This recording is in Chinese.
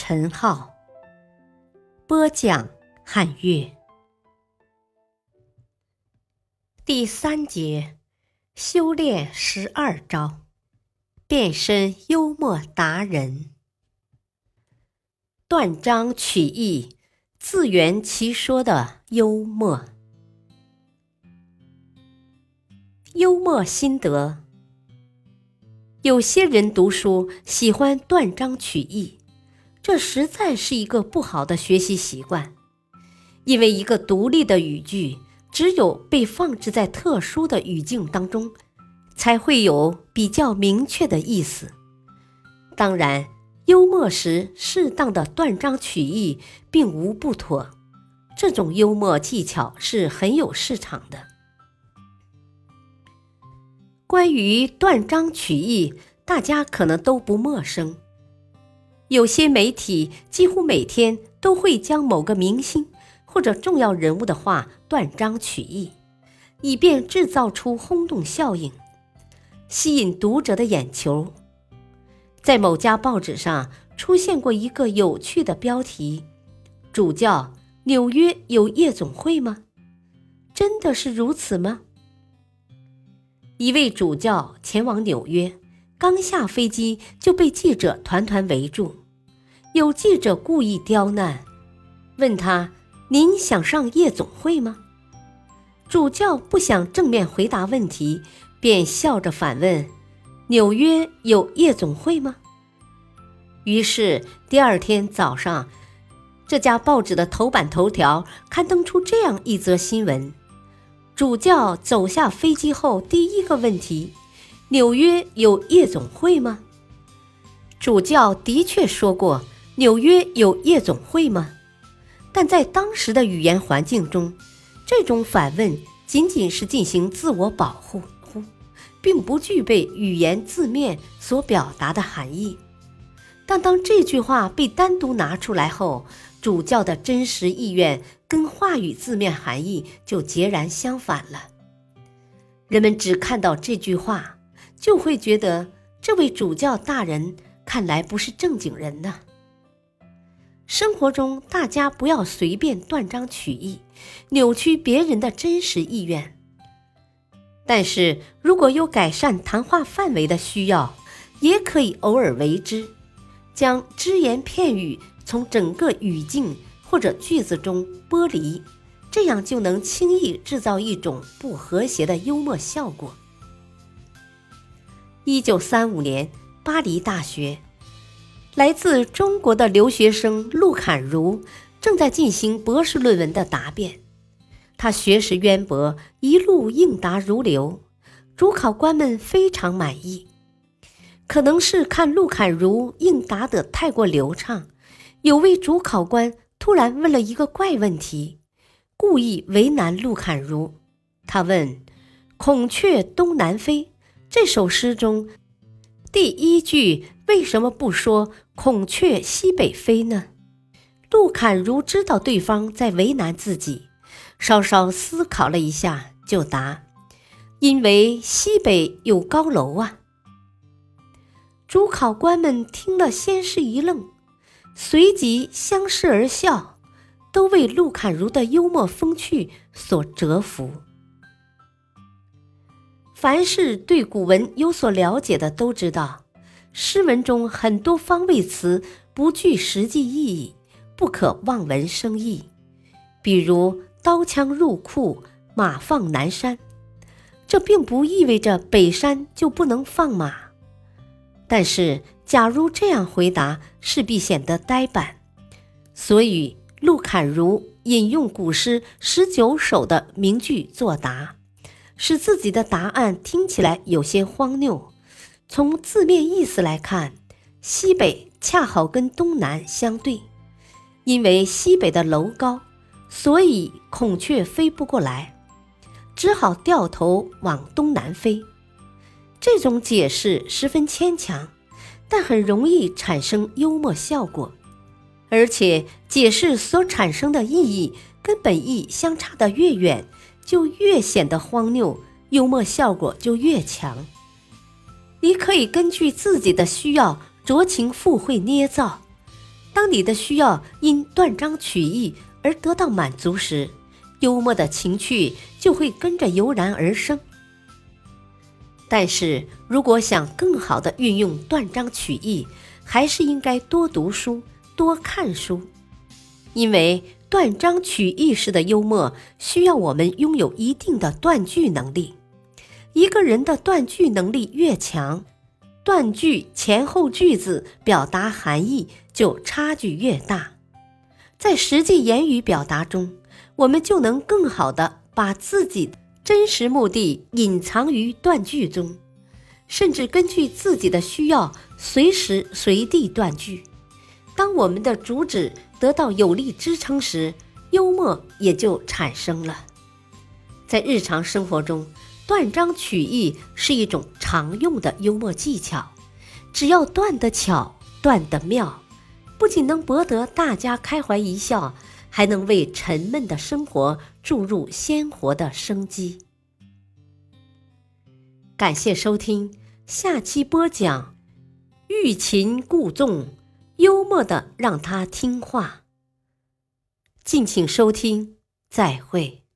陈浩，播讲汉乐。第三节，修炼十二招，变身幽默达人。断章取义、自圆其说的幽默，幽默心得。有些人读书喜欢断章取义，这实在是一个不好的学习习惯。因为一个独立的语句，只有被放置在特殊的语境当中，才会有比较明确的意思。当然，幽默时适当的断章取义并无不妥，这种幽默技巧是很有市场的。关于断章取义，大家可能都不陌生。有些媒体几乎每天都会将某个明星或者重要人物的话断章取义，以便制造出轰动效应，吸引读者的眼球。在某家报纸上出现过一个有趣的标题：“主教，纽约有夜总会吗？真的是如此吗？”一位主教前往纽约，刚下飞机就被记者团团围住。有记者故意刁难，问他：“您想上夜总会吗？”主教不想正面回答问题，便笑着反问：“纽约有夜总会吗？”于是第二天早上，这家报纸的头版头条刊登出这样一则新闻。主教走下飞机后，第一个问题：“纽约有夜总会吗？”主教的确说过：“纽约有夜总会吗？”但在当时的语言环境中，这种反问仅仅是进行自我保护，并不具备语言字面所表达的含义。但当这句话被单独拿出来后，主教的真实意愿跟话语字面含义就截然相反了。人们只看到这句话，就会觉得这位主教大人看来不是正经人呢。生活中，大家不要随便断章取义，扭曲别人的真实意愿。但是如果有改善谈话范围的需要，也可以偶尔为之。将只言片语从整个语境或者句子中剥离，这样就能轻易制造一种不和谐的幽默效果。一九三五年，巴黎大学，来自中国的留学生陆侃如正在进行博士论文的答辩。他学识渊博，一路应答如流，主考官们非常满意。可能是看陆侃如应答得太过流畅，有位主考官突然问了一个怪问题，故意为难陆侃如。他问：“孔雀东南飞这首诗中，第一句为什么不说孔雀西北飞呢？”陆侃如知道对方在为难自己，稍稍思考了一下，就答：“因为西北有高楼啊。”主考官们听了，先是一愣，随即相视而笑，都为陆侃如的幽默风趣所折服。凡是对古文有所了解的都知道，诗文中很多方位词不具实际意义，不可望文生义。比如“刀枪入库，马放南山”，这并不意味着北山就不能放马。但是，假如这样回答，势必显得呆板。所以，陆侃如引用古诗十九首的名句作答，使自己的答案听起来有些荒谬。从字面意思来看，西北恰好跟东南相对，因为西北的楼高，所以孔雀飞不过来，只好掉头往东南飞。这种解释十分牵强，但很容易产生幽默效果，而且解释所产生的意义跟本意相差的越远，就越显得荒谬，幽默效果就越强。你可以根据自己的需要酌情附会捏造。当你的需要因断章取义而得到满足时，幽默的情趣就会跟着油然而生。但是如果想更好的运用断章取义，还是应该多读书、多看书，因为断章取义式的幽默需要我们拥有一定的断句能力。一个人的断句能力越强，断句前后句子表达含义就差距越大，在实际言语表达中，我们就能更好的把自己真实目的隐藏于断句中，甚至根据自己的需要随时随地断句。当我们的主旨得到有力支撑时，幽默也就产生了。在日常生活中。断章取义是一种常用的幽默技巧，只要断得巧、断得妙，不仅能博得大家开怀一笑，还能为沉闷的生活注入鲜活的生机。感谢收听，下期播讲：欲擒故纵，幽默的让他听话。敬请收听，再会。